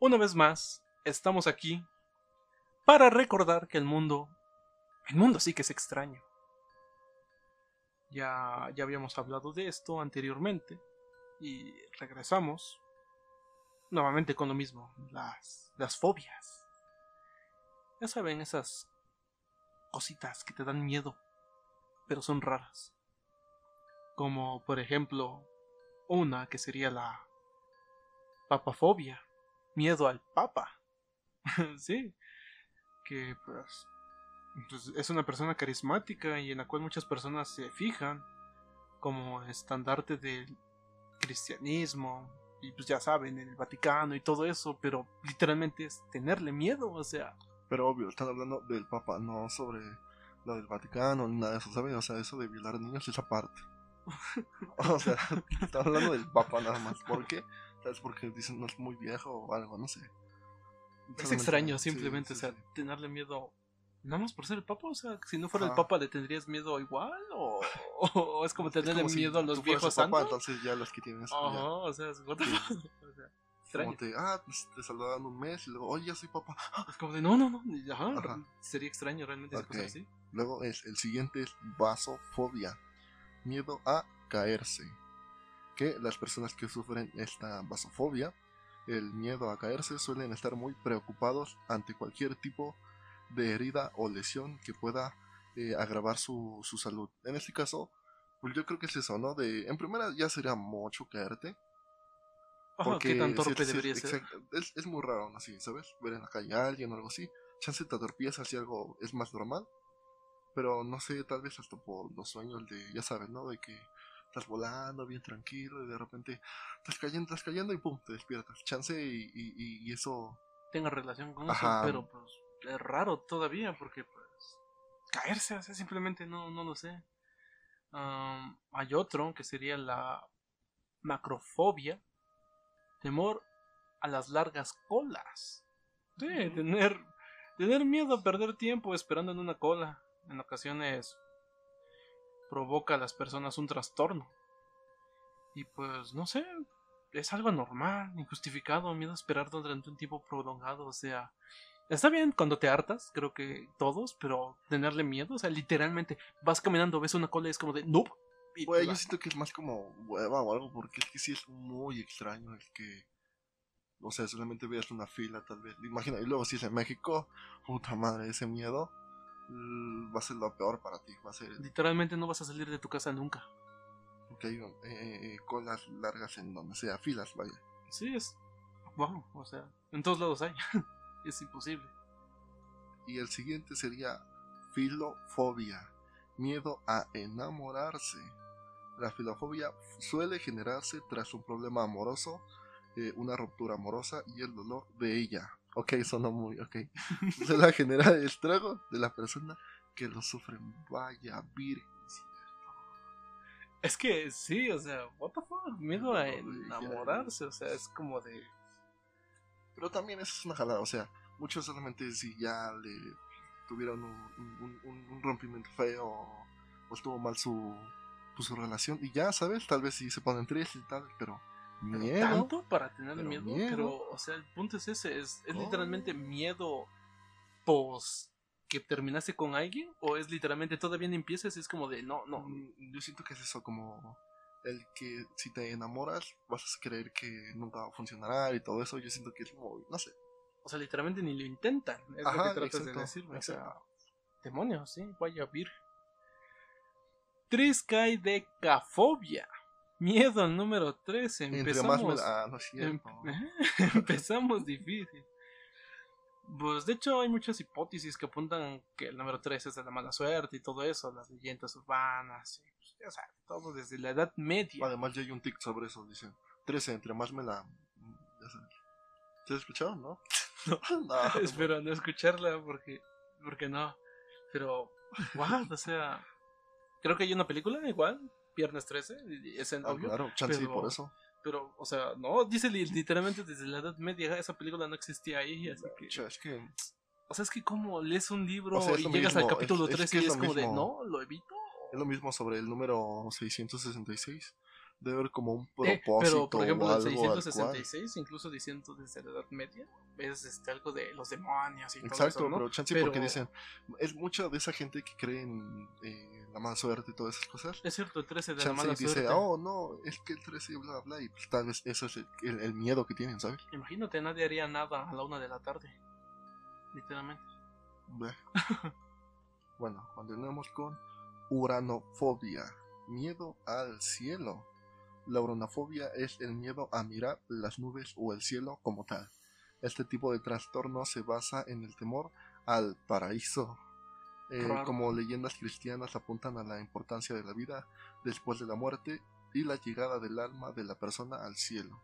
una vez más, estamos aquí para recordar que el mundo, el mundo sí que es extraño. Ya, ya habíamos hablado de esto anteriormente y regresamos nuevamente con lo mismo, las, las fobias. Ya saben, esas cositas que te dan miedo, pero son raras. Como por ejemplo, una que sería la papafobia, miedo al papa. sí, que pues, pues, es una persona carismática y en la cual muchas personas se fijan como estandarte del cristianismo y pues ya saben, el Vaticano y todo eso, pero literalmente es tenerle miedo, o sea. Pero obvio, están hablando del Papa, no sobre lo del Vaticano ni nada de eso, ¿sabes? O sea, eso de violar niños es aparte. o sea, están hablando del Papa nada más. ¿Por qué? ¿Sabes? Porque dicen no es muy viejo o algo, no sé. Es extraño, simplemente, o sea, tenerle miedo. Nada más por ser el Papa, o sea, si no fuera el Papa, ¿le tendrías miedo igual? ¿O, o es como tenerle miedo a los viejos santos? entonces ya los que tienes. Ajá, o sea, es o sea, extraño. Como te, ah, pues, te saludan un mes y luego, oye, ya soy papá. Es como de, no, no, no, ajá, sería extraño realmente okay. así. Luego es, el siguiente es vasofobia, miedo a caerse. Que las personas que sufren esta vasofobia el miedo a caerse, suelen estar muy preocupados ante cualquier tipo de herida o lesión que pueda eh, agravar su, salud. En este caso, pues yo creo que es eso, ¿no? De, en primera ya sería mucho caerte. porque ¿Qué tan torpe debería ser? Es, es, muy raro, así, ¿sabes? Ver en la calle a alguien o algo así. Chance te atorpiezas si algo es más normal. Pero no sé, tal vez hasta por los sueños de, ya sabes, ¿no? De que estás volando bien tranquilo y de repente estás cayendo, estás cayendo y pum, te despiertas. Chance y, y, eso tenga relación con eso, pero pues es raro todavía porque pues caerse, o sea, simplemente no, no lo sé. hay otro que sería la macrofobia, temor a las largas colas. Sí, tener, tener miedo a perder tiempo esperando en una cola. En ocasiones provoca a las personas un trastorno. Y pues no sé, es algo normal, injustificado, miedo a esperar durante un tiempo prolongado, o sea, está bien cuando te hartas, creo que todos, pero tenerle miedo, o sea, literalmente vas caminando, ves una cola y es como de, no. Pues yo siento que es más como hueva o algo, porque es que sí es muy extraño el que, o sea, solamente veas una fila tal vez, imagina, y luego si es en México, puta madre, ese miedo. Mm, va a ser lo peor para ti. Va a ser... Literalmente no vas a salir de tu casa nunca. Porque hay eh, eh, colas largas en donde sea, filas, vaya. Sí, es. Wow, o sea, en todos lados hay. es imposible. Y el siguiente sería filofobia, miedo a enamorarse. La filofobia suele generarse tras un problema amoroso, eh, una ruptura amorosa y el dolor de ella. Ok, sonó muy, ok. Se la genera el estrago de la persona que lo sufre. Vaya, virgen. Es que sí, o sea, what the fuck, miedo a enamorarse, o sea, es como de... Pero también eso es una jalada, o sea, muchos solamente si ya le tuvieron un, un, rompimiento feo o estuvo mal su, pues, su relación y ya, ¿sabes? Tal vez sí se ponen tristes y tal, pero miedo. Tanto para tener miedo, pero, o sea, el punto es ese, es, es literalmente miedo pos que terminaste con alguien o es literalmente todavía no empiezas es como de no, no. Mm, yo siento que es eso, como el que si te enamoras vas a creer que nunca va a funcionar y todo eso, yo siento que es muy, no sé. O sea, literalmente ni lo intentan, es lo que tratas de o sea, demonios, sí, vaya vir. Triscaidecafobia. Miedo al número 13. Empezamos, ah, em, empezamos difícil. Pues de hecho hay muchas hipótesis que apuntan que el número 13 es de la mala suerte y todo eso, las leyendas urbanas, y, pues, ya sabes, todo desde la Edad Media. Además ya hay un tic sobre eso, dicen 13, entre más me la... Ya sabes. ¿Se has escuchado, no? No, no espero no escucharla porque, porque no. Pero, wow, o sea, creo que hay una película igual Viernes 13, es ah, obvio. Claro, chance pero, por eso. Pero, o sea, no, dice literalmente desde la Edad Media, esa película no existía ahí, así que... Es que... O sea, es que como lees un libro y llegas al capítulo 13 y es, como de, no, lo evito. Es lo mismo sobre el número 666. Debe haber como un Eh, propósito. pero, por ejemplo, cual- 666, incluso diciendo desde la Edad Media, es este, algo de los demonios y todo Exacto, eso, ¿no? pero chance Pero- porque dicen, es mucha de esa gente que cree en eh, la mala suerte y todas esas cosas. Es cierto, el 13 de la mala dice, suerte. oh no, es que el 13 bla bla, y pues tal vez eso es el, el- el miedo que tienen, ¿sabes? Imagínate, nadie haría nada a la una de la tarde. Literalmente. Bueno, continuemos con uranofobia, miedo al cielo. La uranofobia es el miedo a mirar las nubes o el cielo como tal. Este tipo de trastorno se basa en el temor al paraíso. Eh, como leyendas cristianas apuntan a la importancia de la vida después de la muerte y la llegada del alma de la persona al cielo.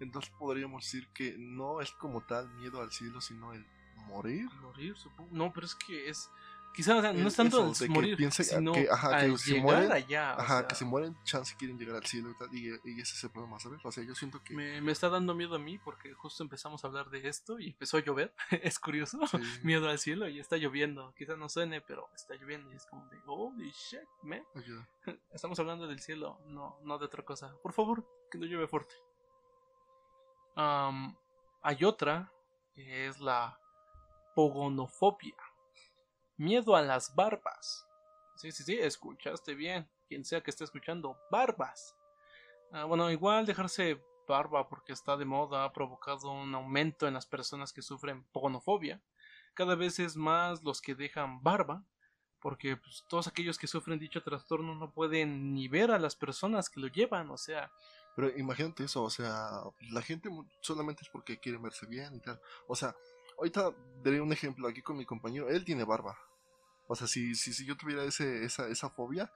Entonces podríamos decir que no es como tal miedo al cielo, sino el morir. Morir, supongo. No, pero es que es. Quizás o sea, no es tanto eso, de que morir, piense sino que- ajá, que si mueren- allá. o Ajá, sea, que si mueren, chance quieren llegar al cielo y tal, y, ese es el problema, ¿sabes? O sea, yo siento que... me, me está dando miedo a mí porque justo empezamos a hablar de esto y empezó a llover. es curioso. sí, Miedo al cielo y está lloviendo. Quizás no suene, pero está lloviendo y es como de holy shit, man. ayuda. Estamos hablando del cielo, no, no de otra cosa. Por favor, que no llueve fuerte. Hay otra que es la pogonofobia. Miedo a las barbas. Sí, sí, sí, escuchaste bien. Quien sea que esté escuchando, barbas. Ah, bueno, igual dejarse barba porque está de moda ha provocado un aumento en las personas que sufren pogonofobia. Cada vez es más los que dejan barba porque pues, todos aquellos que sufren dicho trastorno no pueden ni ver a las personas que lo llevan, o sea, Pero imagínate eso, o sea, la gente solamente es porque quiere verse bien y tal. O sea, ahorita daré un ejemplo aquí con mi compañero, él tiene barba. O sea, si, si, si yo tuviera ese, esa, esa fobia,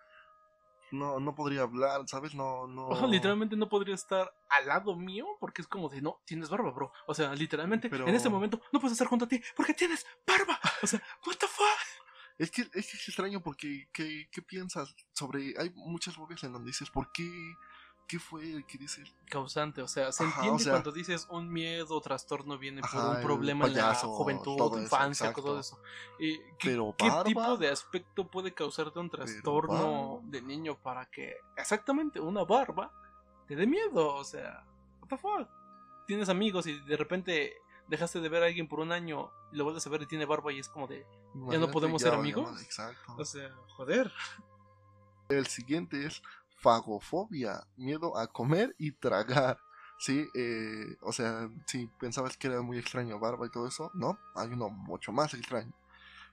no, no podría hablar, ¿sabes? No, no... ojo, literalmente no podría estar al lado mío porque es como de no, tienes barba, bro. O sea, literalmente Pero- en este momento no puedes estar junto a ti porque tienes barba. O sea, what the fuck? Es que, es que es extraño porque, ¿qué, qué piensas sobre...? Hay muchas fobias en donde dices, ¿por qué? ¿Qué fue? ¿Qué dices? Causante, o sea, se Ajá, entiende o sea- cuando dices un miedo o trastorno viene por Ajá, un problema en la payaso, juventud, todo infancia, todo eso. Eh, ¿qué, Pero qué tipo de aspecto puede causarte un trastorno de niño para que exactamente una barba te dé miedo? O sea, what the fuck? Tienes amigos y de repente dejaste de ver a alguien por un año y lo vuelves a ver y tiene barba y es como de, Imagínate, podemos ya ser amigos? Exacto. o sea, joder. El siguiente es fagofobia, miedo a comer y tragar. Sí, eh, o sea, si pensabas que era muy extraño barba y todo eso, no, hay uno mucho más extraño.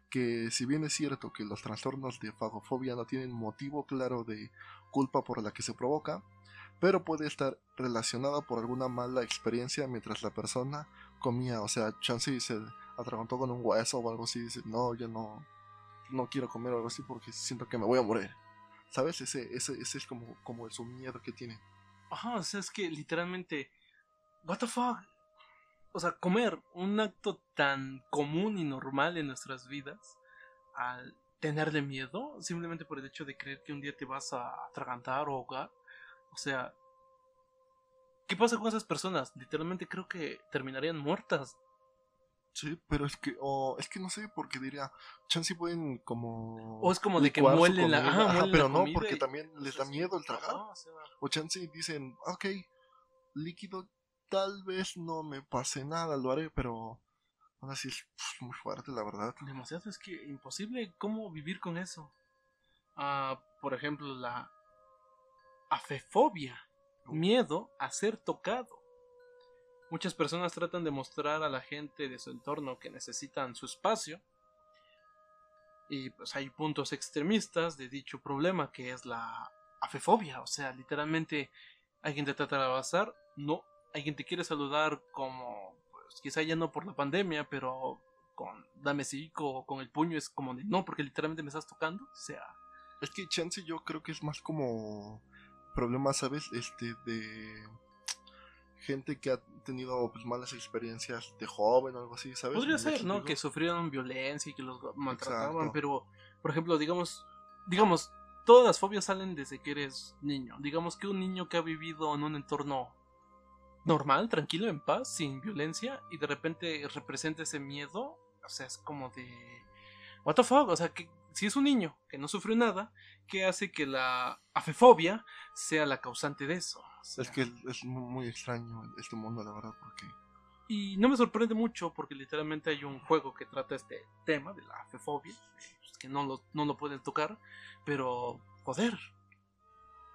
Que si bien es cierto que los trastornos de fagofobia no tienen motivo claro de culpa por la que se provoca, pero puede estar relacionada por alguna mala experiencia mientras la persona comía, o sea, chance se atragantó con un hueso o algo así, dice, no, yo no, no quiero comer o algo así porque siento que me voy a morir. ¿Sabes? Ese, ese, ese es como, como su miedo que tiene. Ajá, o sea, es que literalmente, what the fuck? O sea, comer, un acto tan común y normal en nuestras vidas, al tenerle miedo, simplemente por el hecho de creer que un día te vas a atragantar o ahogar. O sea, ¿qué pasa con esas personas? Literalmente creo que terminarían muertas. Sí, pero es que, o es que no sé, porque diría, chance pueden como... O es como de que muelen la, ajá, pero la no, porque y- también les da Sí, miedo el tragar. o chance dicen, ok, líquido tal vez no me pase nada, lo haré, pero aún así es pf, muy fuerte, la verdad. demasiado, es que imposible cómo vivir con eso. Ah, por ejemplo, la afefobia, miedo a ser tocado. Muchas personas tratan de mostrar a la gente de su entorno que necesitan su espacio. Y pues hay puntos extremistas de dicho problema que es la afefobia. O sea, literalmente alguien te trata de abrazar, no, alguien te quiere saludar como, pues quizá ya no por la pandemia, pero con dame cico o con el puño es como de no, porque literalmente me estás tocando. O sea, Es que chance yo creo que es más como problema, ¿sabes? Este, de gente que ha tenido pues, malas experiencias de joven o algo así, ¿sabes? podría ¿Me ser, ¿no? Que sufrieron violencia y que los maltrataban, Exacto. pero, por ejemplo, digamos, digamos, todas las fobias salen desde que eres niño. Digamos que un niño que ha vivido en un entorno normal, tranquilo, en paz, sin violencia, y de repente representa ese miedo, o sea, es como de... What the fuck, o sea, que si es un niño que no sufrió nada, ¿qué hace que la afefobia sea la causante de eso? O sea, Es que es muy extraño este mundo, la verdad, porque Y no me sorprende mucho porque literalmente hay un juego que trata este tema de la afefobia, pues, que no lo, no lo pueden tocar, pero joder,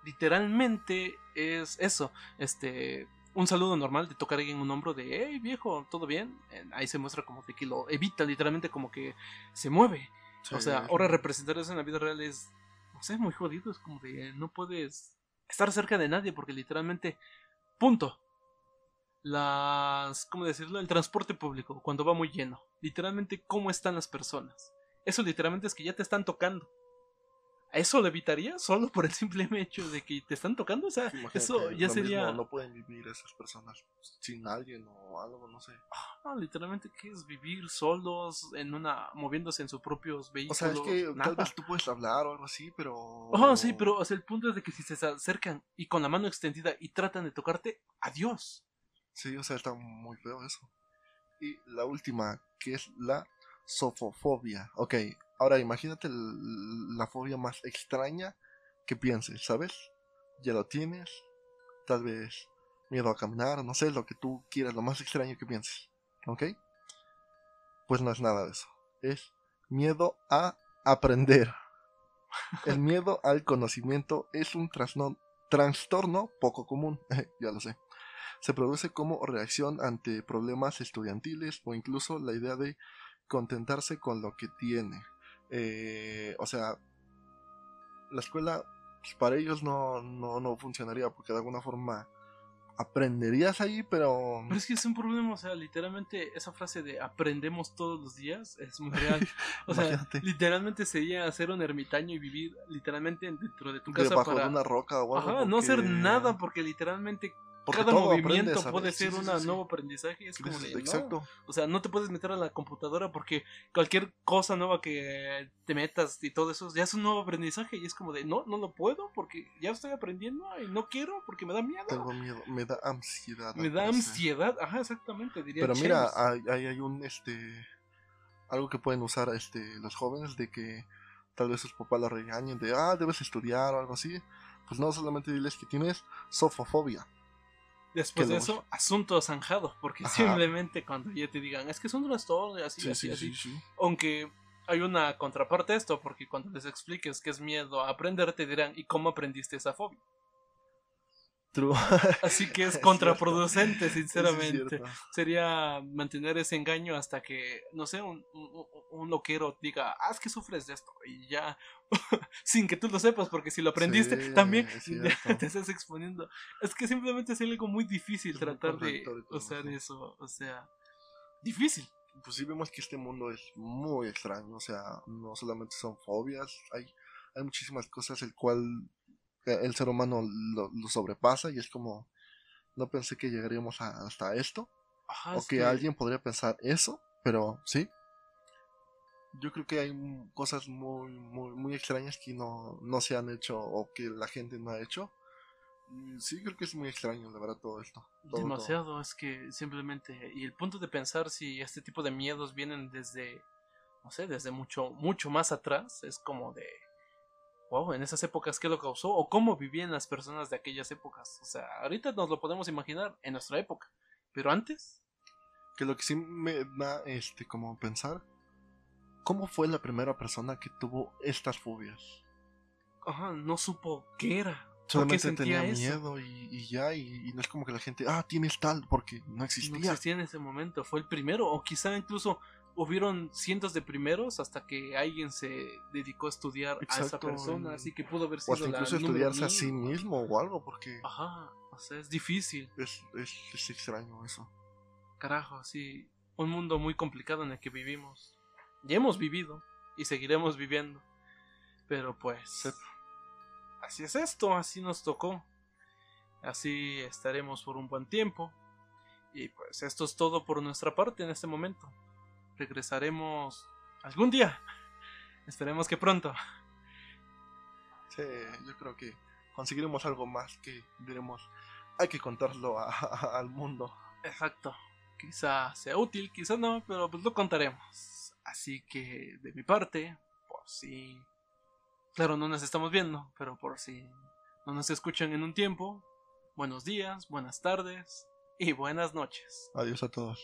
literalmente es eso, este, un saludo normal de tocar a alguien un hombro de, hey viejo, ¿todo bien? Ahí se muestra como que lo evita, literalmente como que se mueve. O sea, ahora representar eso en la vida real es, no sé, muy jodido. Es como de, no puedes estar cerca de nadie porque literalmente, punto. Las, ¿cómo decirlo? El transporte público, cuando va muy lleno. Literalmente, ¿cómo están las personas? Eso literalmente es que ya te están tocando. ¿A ¿Eso lo evitaría solo por el simple hecho de que te están tocando? O sea, Imagínate, eso ya sería... mismo, no pueden vivir esas personas sin alguien o algo, no sé. Ah, literalmente, ¿qué es vivir solos en una... moviéndose en sus propios O vehículos? sea, es que Nada. tal vez tú puedes hablar o algo así, pero. Oh, sí, pero o sea, el punto es de que si se acercan y con la mano extendida y tratan de tocarte, adiós. Sí, o sea, está muy feo eso. Y la última, que es la sofofobia. Ok, ahora imagínate la fobia más extraña que pienses, ¿sabes? Ya lo tienes, tal vez miedo a caminar, no sé, lo que tú quieras, lo más extraño que pienses, ¿ok? Pues no es nada de eso. Es miedo a aprender. El miedo al conocimiento es un trastorno poco común, ya lo sé se produce como reacción ante problemas estudiantiles o incluso la idea de contentarse con lo que tiene. Eh, o sea, la escuela pues, para ellos no, no, no funcionaría porque de alguna forma aprenderías ahí, pero... Pero es que es un problema, o sea, literalmente esa frase de aprendemos todos los días es muy real. O sea, literalmente sería ser un ermitaño y vivir literalmente dentro de tu casa debajo para... de una roca o algo. Ajá, no hacer nada porque literalmente porque cada movimiento puede ser sí, un sí, nuevo aprendizaje. Es como de, no. Exacto. O sea, no te puedes meter a la computadora porque cualquier cosa nueva que te metas y todo eso ya es un nuevo aprendizaje y es como de, no, no lo puedo porque ya estoy aprendiendo y no quiero porque me da miedo. Tengo miedo, me da ansiedad. me da ansiedad, ajá, exactamente, diría Pero mira, hay, hay, hay un este algo que pueden usar este los jóvenes de que tal vez sus papás la regañen de ah debes estudiar o algo así. Pues no solamente diles que tienes sofofobia. Después de eso, asunto zanjado, porque Ajá. simplemente cuando ya te digan, es que es un trastorno y así, Sí, así, sí, así. sí, sí. Aunque hay una contraparte a esto, porque cuando les expliques que es miedo a aprender, te dirán, ¿y cómo aprendiste esa fobia? True. Así que es Es contraproducente, es sinceramente. cierto. Sería mantener ese engaño hasta que, no sé, un, un, un loquero diga, ah, es que sufres de esto. Y ya, sin que tú lo sepas, porque si lo aprendiste, Sí, también es te estás exponiendo. Es que simplemente es algo muy difícil Es muy tratar de contradictorio todo usar eso. eso. O sea, difícil. Pues sí vemos que este mundo es muy extraño, o sea, no solamente son fobias, hay, hay muchísimas cosas el cual el ser humano lo, lo sobrepasa y es como, no pensé que llegaríamos a- hasta esto, Ajá, o es que, alguien podría pensar eso, pero sí. Yo creo que hay cosas muy, muy, muy extrañas que no, no se han hecho o que la gente no ha hecho. Sí, creo que es muy extraño, la verdad, todo esto. todo, todo. Demasiado, es que simplemente. Y el punto de pensar si este tipo de miedos vienen desde. No sé, desde mucho, mucho más atrás. Es como de. Wow, en esas épocas, ¿qué lo causó? O cómo vivían las personas de aquellas épocas. O sea, ahorita nos lo podemos imaginar en nuestra época. Pero antes. Que lo que sí me da este como pensar, ¿cómo fue la primera persona que tuvo estas fobias? Ajá, no supo qué era. ¿Por qué Solamente tenía eso? miedo y, y ya, y, y no es como que la gente, ah, tienes tal, porque no No existía. existía en ese momento, fue el primero. O quizá incluso hubieron cientos de primeros hasta que alguien se dedicó a estudiar a esa persona. y- Así que pudo haber o sido hasta la incluso número estudiarse a sí mismo o algo, porque Ajá, o sea, es difícil. es, es, es extraño eso. Carajo, sí. Un mundo muy complicado en el que vivimos. Ya hemos vivido y seguiremos viviendo. Pero pues. Sí. Así es esto, así nos tocó. Así estaremos por un buen tiempo. Y pues esto es todo por nuestra parte en este momento. Regresaremos algún día. Esperemos que pronto. Sí, yo creo que conseguiremos algo más que diremos, hay que contarlo a- a- al mundo. Exacto. Quizá sea útil, quizá no, pero pues lo contaremos. Así que de mi parte, por si... Claro, no nos estamos viendo, pero por si no nos escuchan en un tiempo, buenos días, buenas tardes y buenas noches. Adiós a todos.